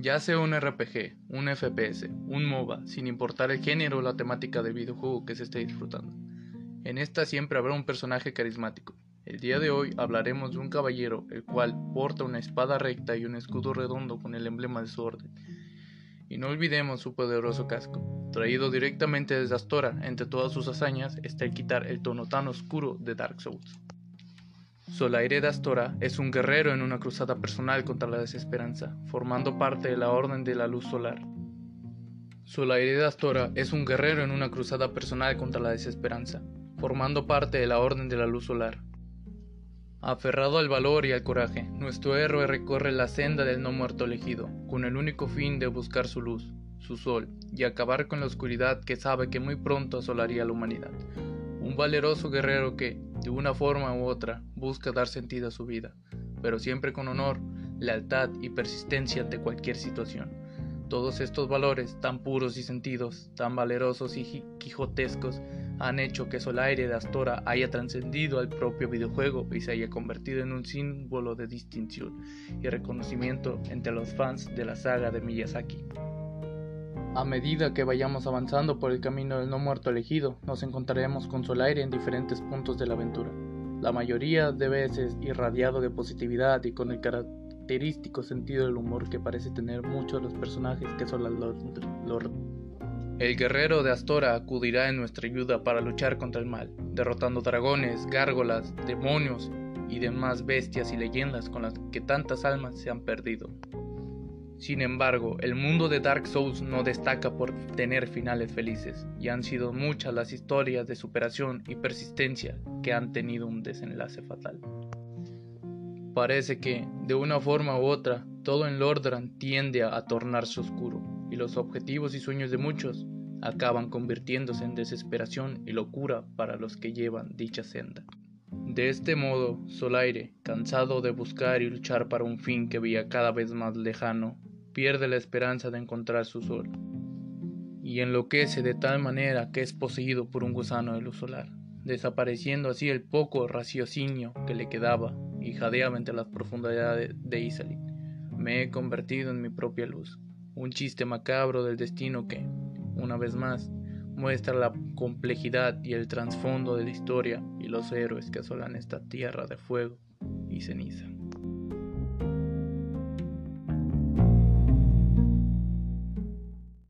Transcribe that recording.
Ya sea un RPG, un FPS, un MOBA, sin importar el género o la temática del videojuego que se esté disfrutando. En esta siempre habrá un personaje carismático. El día de hoy hablaremos de un caballero, el cual porta una espada recta y un escudo redondo con el emblema de su orden. Y no olvidemos su poderoso casco. Traído directamente desde Astora, entre todas sus hazañas está el quitar el tono tan oscuro de Dark Souls. Solaire de Astora es un guerrero en una cruzada personal contra la desesperanza, formando parte de la Orden de la Luz Solar. Solaire de Astora es un guerrero en una cruzada personal contra la desesperanza, formando parte de la Orden de la Luz Solar. Aferrado al valor y al coraje, nuestro héroe recorre la senda del no muerto elegido, con el único fin de buscar su luz, su sol, y acabar con la oscuridad que sabe que muy pronto asolaría a la humanidad. Un valeroso guerrero que, de una forma u otra, busca dar sentido a su vida, pero siempre con honor, lealtad y persistencia ante cualquier situación. Todos estos valores, tan puros y sentidos, tan valerosos y quijotescos, han hecho que Solaire de Astora haya trascendido al propio videojuego y se haya convertido en un símbolo de distinción y reconocimiento entre los fans de la saga de Miyazaki. A medida que vayamos avanzando por el camino del no muerto elegido, nos encontraremos con Solaire en diferentes puntos de la aventura, la mayoría de veces irradiado de positividad y con el característico sentido del humor que parece tener muchos de los personajes que son Lord. El guerrero de Astora acudirá en nuestra ayuda para luchar contra el mal, derrotando dragones, gárgolas, demonios y demás bestias y leyendas con las que tantas almas se han perdido. Sin embargo, el mundo de Dark Souls no destaca por tener finales felices, y han sido muchas las historias de superación y persistencia que han tenido un desenlace fatal. Parece que, de una forma u otra, todo en Lordran tiende a tornarse oscuro, y los objetivos y sueños de muchos acaban convirtiéndose en desesperación y locura para los que llevan dicha senda. De este modo, Solaire, cansado de buscar y luchar para un fin que veía cada vez más lejano, pierde la esperanza de encontrar su sol, y enloquece de tal manera que es poseído por un gusano de luz solar, desapareciendo así el poco raciocinio que le quedaba y jadeaba entre las profundidades de Isalin. Me he convertido en mi propia luz, un chiste macabro del destino que, una vez más, muestra la complejidad y el trasfondo de la historia y los héroes que asolan esta tierra de fuego y ceniza.